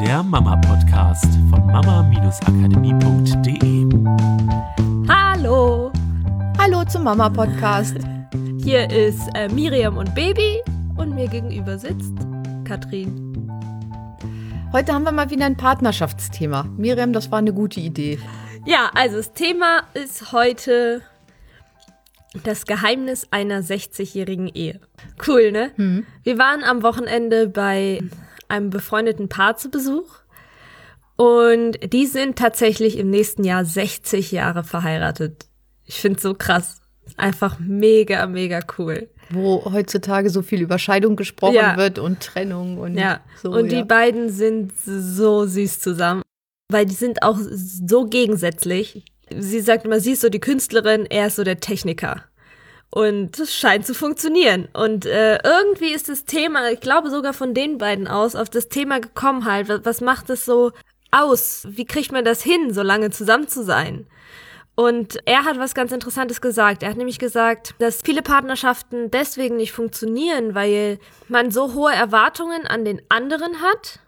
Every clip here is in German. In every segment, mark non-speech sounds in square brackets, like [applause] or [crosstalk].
der Mama-Podcast von mama-akademie.de. Hallo, Hallo zum Mama-Podcast. hier ist äh, Miriam und Baby und mir gegenüber sitzt Katrin. Heute haben wir mal wieder ein Partnerschaftsthema. Miriam, das war eine gute Idee. Ja, also das Thema ist heute das Geheimnis einer 60-jährigen Ehe. Cool, ne? Wir waren am Wochenende bei einem befreundeten Paar zu Besuch und die sind tatsächlich im nächsten Jahr 60 Jahre verheiratet. Ich finde so krass. Einfach mega, mega cool. Wo heutzutage so viel über Scheidung gesprochen Ja. wird und Trennung und Ja, so. und die ja. beiden sind so süß zusammen, weil die sind auch so gegensätzlich. Sie sagt immer, sie ist so die Künstlerin, er ist so der Techniker. Und das scheint zu funktionieren. Und äh, irgendwie ist das Thema, ich glaube sogar von den beiden aus, auf das Thema gekommen halt. Was, was macht es so aus? Wie kriegt man das hin, so lange zusammen zu sein? Und er hat was ganz Interessantes gesagt. Er hat nämlich gesagt, dass viele Partnerschaften deswegen nicht funktionieren, weil man so hohe Erwartungen an den anderen hat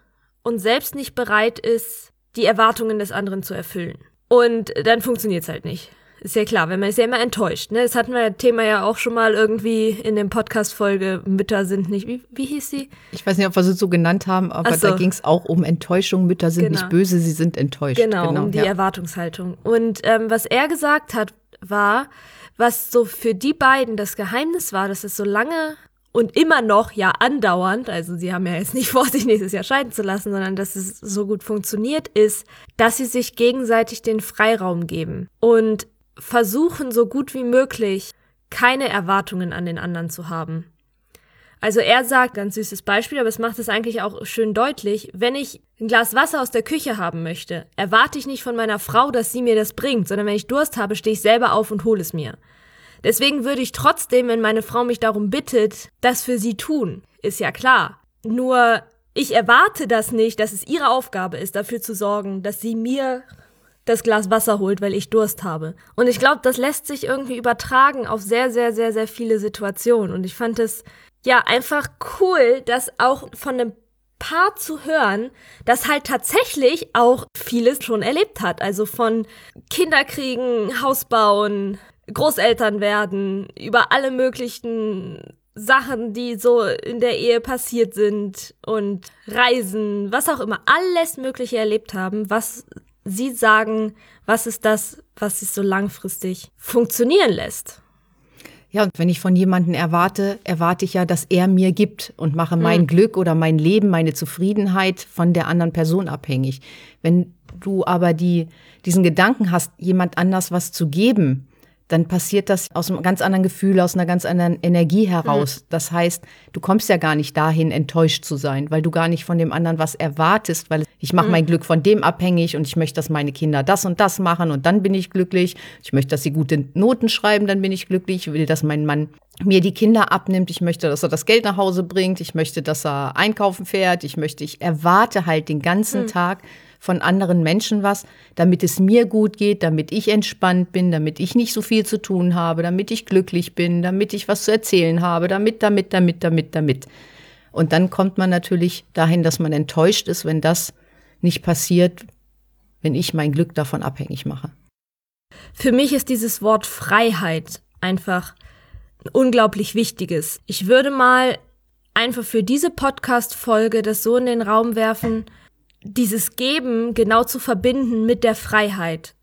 und selbst nicht bereit ist, die Erwartungen des anderen zu erfüllen. Und dann funktioniert es halt nicht. Ist ja klar, wenn man ist ja immer enttäuscht. Ne? Das hatten wir Thema ja auch schon mal irgendwie in dem Podcast-Folge Mütter sind nicht. Wie, wie hieß sie? Ich weiß nicht, ob wir sie so genannt haben, aber so. da ging es auch um Enttäuschung. Mütter sind Genau. nicht böse, sie sind enttäuscht. Genau, um die ja. Erwartungshaltung. Und ähm, was er gesagt hat, war, was so für die beiden das Geheimnis war, dass es so lange und immer noch ja andauernd, also sie haben ja jetzt nicht [laughs] vor, sich nächstes Jahr scheiden zu lassen, sondern dass es so gut funktioniert ist, dass sie sich gegenseitig den Freiraum geben und versuchen so gut wie möglich keine Erwartungen an den anderen zu haben. Also er sagt, ganz süßes Beispiel, aber es macht es eigentlich auch schön deutlich, wenn ich ein Glas Wasser aus der Küche haben möchte, erwarte ich nicht von meiner Frau, dass sie mir das bringt, sondern wenn ich Durst habe, stehe ich selber auf und hole es mir. Deswegen würde ich trotzdem, wenn meine Frau mich darum bittet, das für sie tun. Ist ja klar. Nur ich erwarte das nicht, dass es ihre Aufgabe ist, dafür zu sorgen, dass sie mir das Glas Wasser holt, weil ich Durst habe. Und ich glaube, das lässt sich irgendwie übertragen auf sehr, sehr, sehr, sehr viele Situationen. Und ich fand es ja einfach cool, das auch von einem Paar zu hören, das halt tatsächlich auch vieles schon erlebt hat. Also von Kinderkriegen, Haus bauen, Großeltern werden, über alle möglichen Sachen, die so in der Ehe passiert sind und Reisen, was auch immer, alles Mögliche erlebt haben, was sie sagen, was ist das, was sich so langfristig funktionieren lässt. Ja, und wenn ich von jemandem erwarte, erwarte ich ja, dass er mir gibt und mache mein Glück oder mein Leben, meine Zufriedenheit von der anderen Person abhängig. Wenn du aber die, diesen Gedanken hast, jemand anders was zu geben, dann passiert das aus einem ganz anderen Gefühl, aus einer ganz anderen Energie heraus. Das heißt, du kommst ja gar nicht dahin, enttäuscht zu sein, weil du gar nicht von dem anderen was erwartest, weil ich mache mein Glück von dem abhängig und ich möchte, dass meine Kinder das und das machen und dann bin ich glücklich. Ich möchte, dass sie gute Noten schreiben, dann bin ich glücklich. Ich will, dass mein Mann mir die Kinder abnimmt. Ich möchte, dass er das Geld nach Hause bringt. Ich möchte, dass er einkaufen fährt. Ich möchte, ich erwarte halt den ganzen Tag von anderen Menschen was, damit es mir gut geht, damit ich entspannt bin, damit ich nicht so viel zu tun habe, damit ich glücklich bin, damit ich was zu erzählen habe, damit, damit, damit, damit, damit. Und dann kommt man natürlich dahin, dass man enttäuscht ist, wenn das nicht passiert, wenn ich mein Glück davon abhängig mache. Für mich ist dieses Wort Freiheit einfach ein unglaublich wichtiges. Ich würde mal einfach für diese Podcast-Folge das so in den Raum werfen, dieses Geben genau zu verbinden mit der Freiheit.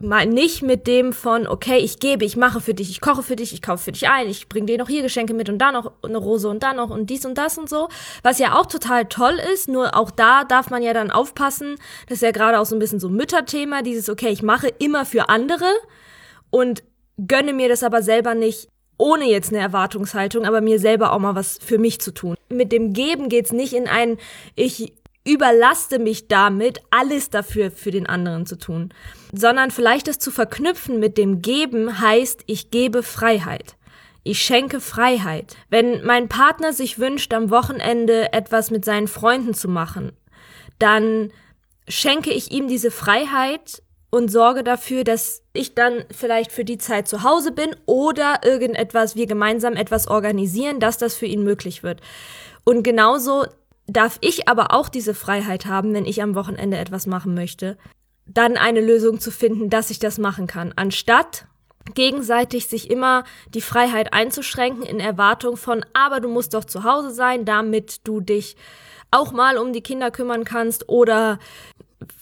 Mal nicht mit dem von, okay, ich gebe, ich mache für dich, ich koche für dich, ich kaufe für dich ein, ich bringe dir noch hier Geschenke mit und da noch eine Rose und da noch und dies und das und so. Was ja auch total toll ist, nur auch da darf man ja dann aufpassen, das ist ja gerade auch so ein bisschen so Mütterthema, dieses, okay, ich mache immer für andere und gönne mir das aber selber nicht ohne jetzt eine Erwartungshaltung, aber mir selber auch mal was für mich zu tun. Mit dem Geben geht's nicht in ein, ich überlaste mich damit, alles dafür für den anderen zu tun, sondern vielleicht das zu verknüpfen mit dem Geben heißt, ich gebe Freiheit. Ich schenke Freiheit. Wenn mein Partner sich wünscht, am Wochenende etwas mit seinen Freunden zu machen, dann schenke ich ihm diese Freiheit und sorge dafür, dass ich dann vielleicht für die Zeit zu Hause bin oder irgendetwas, wir gemeinsam etwas organisieren, dass das für ihn möglich wird. Und genauso darf ich aber auch diese Freiheit haben, wenn ich am Wochenende etwas machen möchte, dann eine Lösung zu finden, dass ich das machen kann, anstatt gegenseitig sich immer die Freiheit einzuschränken in Erwartung von, aber du musst doch zu Hause sein, damit du dich auch mal um die Kinder kümmern kannst oder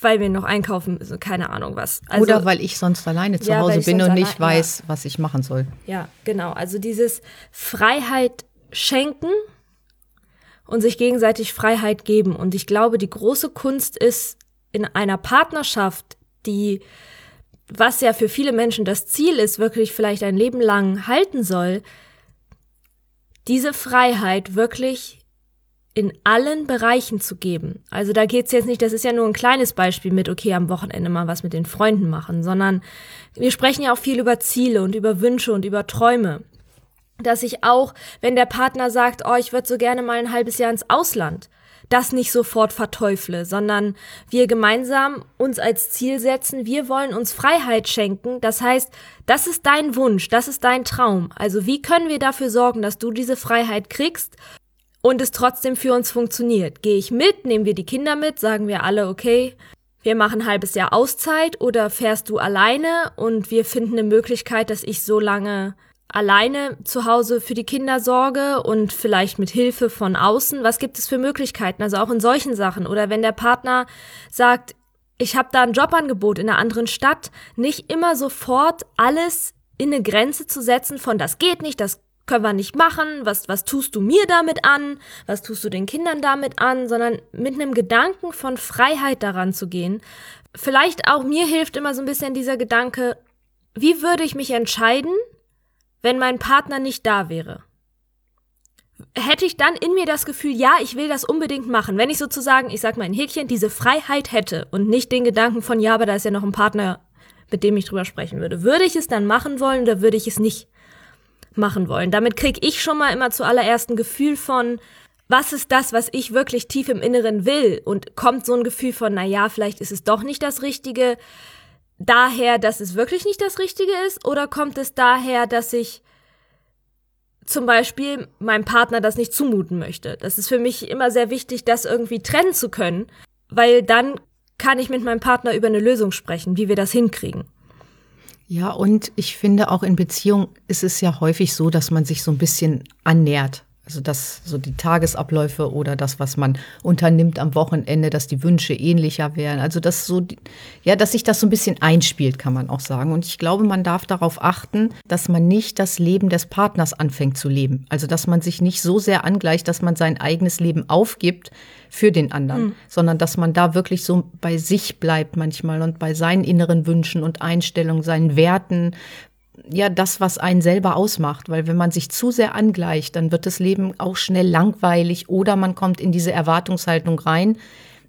weil wir noch einkaufen müssen, keine Ahnung was. Also, oder weil ich sonst alleine zu ja, Hause bin und nicht weiß, ja. was ich machen soll. Ja, genau. Also dieses Freiheit schenken und sich gegenseitig Freiheit geben. Und ich glaube, die große Kunst ist in einer Partnerschaft, die, was ja für viele Menschen das Ziel ist, wirklich vielleicht ein Leben lang halten soll, diese Freiheit wirklich in allen Bereichen zu geben. Also da geht's jetzt nicht, das ist ja nur ein kleines Beispiel mit, okay, am Wochenende mal was mit den Freunden machen, sondern wir sprechen ja auch viel über Ziele und über Wünsche und über Träume dass ich auch, wenn der Partner sagt, oh, ich würde so gerne mal ein halbes Jahr ins Ausland, das nicht sofort verteufle, sondern wir gemeinsam uns als Ziel setzen, wir wollen uns Freiheit schenken. Das heißt, das ist dein Wunsch, das ist dein Traum. Also wie können wir dafür sorgen, dass du diese Freiheit kriegst und es trotzdem für uns funktioniert? Gehe ich mit, nehmen wir die Kinder mit, sagen wir alle, okay, wir machen ein halbes Jahr Auszeit oder fährst du alleine und wir finden eine Möglichkeit, dass ich so lange alleine zu Hause für die Kinder sorge und vielleicht mit Hilfe von außen? Was gibt es für Möglichkeiten? Also auch in solchen Sachen. Oder wenn der Partner sagt, ich habe da ein Jobangebot in einer anderen Stadt, nicht immer sofort alles in eine Grenze zu setzen von das geht nicht, das können wir nicht machen, was, was tust du mir damit an, was tust du den Kindern damit an, sondern mit einem Gedanken von Freiheit daran zu gehen. Vielleicht auch mir hilft immer so ein bisschen dieser Gedanke, wie würde ich mich entscheiden, wenn mein Partner nicht da wäre? Hätte ich dann in mir das Gefühl, ja, ich will das unbedingt machen, wenn ich sozusagen, ich sag mal ein Häkchen, diese Freiheit hätte und nicht den Gedanken von, ja, aber da ist ja noch ein Partner, mit dem ich drüber sprechen würde. Würde ich es dann machen wollen oder würde ich es nicht machen wollen? Damit kriege ich schon mal immer zuallererst ein Gefühl von, was ist das, was ich wirklich tief im Inneren will? Und kommt so ein Gefühl von, na ja, vielleicht ist es doch nicht das Richtige daher, dass es wirklich nicht das Richtige ist? Oder kommt es daher, dass ich zum Beispiel meinem Partner das nicht zumuten möchte? Das ist für mich immer sehr wichtig, das irgendwie trennen zu können, weil dann kann ich mit meinem Partner über eine Lösung sprechen, wie wir das hinkriegen. Ja, und ich finde auch in Beziehung ist es ja häufig so, dass man sich so ein bisschen annähert. Also dass so die Tagesabläufe oder das, was man unternimmt am Wochenende, dass die Wünsche ähnlicher wären. Also dass so, ja, dass sich das so ein bisschen einspielt, kann man auch sagen. Und ich glaube, man darf darauf achten, dass man nicht das Leben des Partners anfängt zu leben. Also dass man sich nicht so sehr angleicht, dass man sein eigenes Leben aufgibt für den anderen, mhm. sondern dass man da wirklich so bei sich bleibt manchmal und bei seinen inneren Wünschen und Einstellungen, seinen Werten, ja das, was einen selber ausmacht. Weil wenn man sich zu sehr angleicht, dann wird das Leben auch schnell langweilig oder man kommt in diese Erwartungshaltung rein.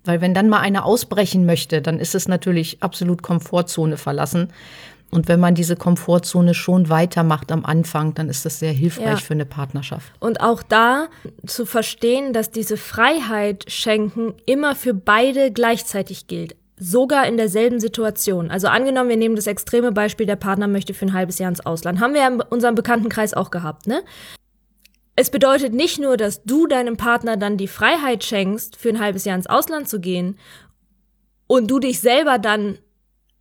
Weil wenn dann mal einer ausbrechen möchte, dann ist es natürlich absolut Komfortzone verlassen. Und wenn man diese Komfortzone schon weitermacht am Anfang, dann ist das sehr hilfreich ja. für eine Partnerschaft. Und auch da zu verstehen, dass diese Freiheit schenken immer für beide gleichzeitig gilt sogar in derselben Situation. Also angenommen, wir nehmen das extreme Beispiel, der Partner möchte für ein halbes Jahr ins Ausland. Haben wir ja in unserem Bekanntenkreis auch gehabt, ne? Es bedeutet nicht nur, dass du deinem Partner dann die Freiheit schenkst, für ein halbes Jahr ins Ausland zu gehen und du dich selber dann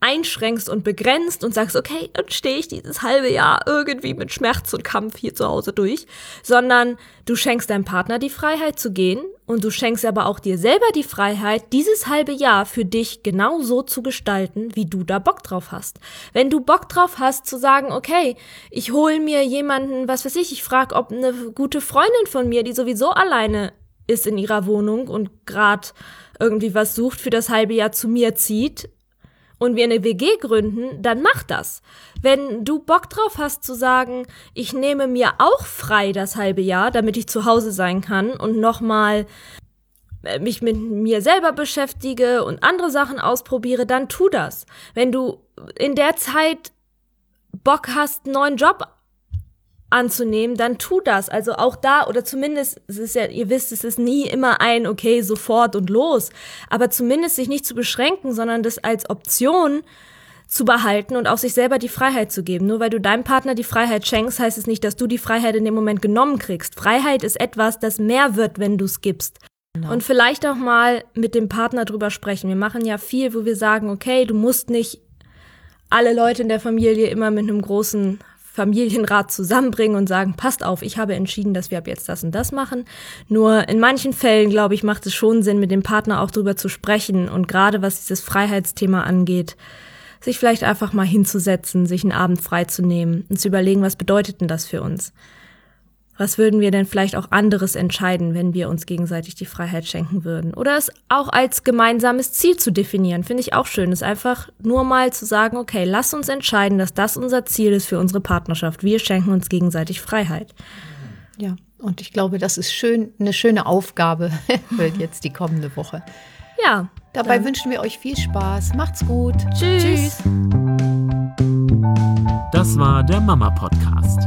einschränkst und begrenzt und sagst, okay, dann stehe ich dieses halbe Jahr irgendwie mit Schmerz und Kampf hier zu Hause durch, sondern du schenkst deinem Partner die Freiheit zu gehen und du schenkst aber auch dir selber die Freiheit, dieses halbe Jahr für dich genau so zu gestalten, wie du da Bock drauf hast. Wenn du Bock drauf hast zu sagen, okay, ich hole mir jemanden, was weiß ich, ich frage, ob eine gute Freundin von mir, die sowieso alleine ist in ihrer Wohnung und gerade irgendwie was sucht für das halbe Jahr zu mir zieht, und wir eine WG gründen, dann mach das. Wenn du Bock drauf hast zu sagen, ich nehme mir auch frei das halbe Jahr, damit ich zu Hause sein kann und nochmal äh, mich mit mir selber beschäftige und andere Sachen ausprobiere, dann tu das. Wenn du in der Zeit Bock hast, einen neuen Job anzunehmen, dann tu das. Also auch da, oder zumindest, es ist ja, ihr wisst, es ist nie immer ein, okay, sofort und los. Aber zumindest sich nicht zu beschränken, sondern das als Option zu behalten und auch sich selber die Freiheit zu geben. Nur weil du deinem Partner die Freiheit schenkst, heißt es nicht, dass du die Freiheit in dem Moment genommen kriegst. Freiheit ist etwas, das mehr wird, wenn du es gibst. Genau. Und vielleicht auch mal mit dem Partner drüber sprechen. Wir machen ja viel, wo wir sagen, okay, du musst nicht alle Leute in der Familie immer mit einem großen Familienrat zusammenbringen und sagen, passt auf, ich habe entschieden, dass wir ab jetzt das und das machen. Nur in manchen Fällen, glaube ich, macht es schon Sinn, mit dem Partner auch drüber zu sprechen und gerade was dieses Freiheitsthema angeht, sich vielleicht einfach mal hinzusetzen, sich einen Abend freizunehmen und zu überlegen, was bedeutet denn das für uns? Was würden wir denn vielleicht auch anderes entscheiden, wenn wir uns gegenseitig die Freiheit schenken würden? Oder es auch als gemeinsames Ziel zu definieren, finde ich auch schön. Es einfach nur mal zu sagen, okay, lass uns entscheiden, dass das unser Ziel ist für unsere Partnerschaft. Wir schenken uns gegenseitig Freiheit. Ja, und ich glaube, das ist schön, eine schöne Aufgabe [laughs] für jetzt die kommende Woche. Ja. Dabei dann. wünschen wir euch viel Spaß. Macht's gut. Tschüss. Tschüss. Das war der Mama Podcast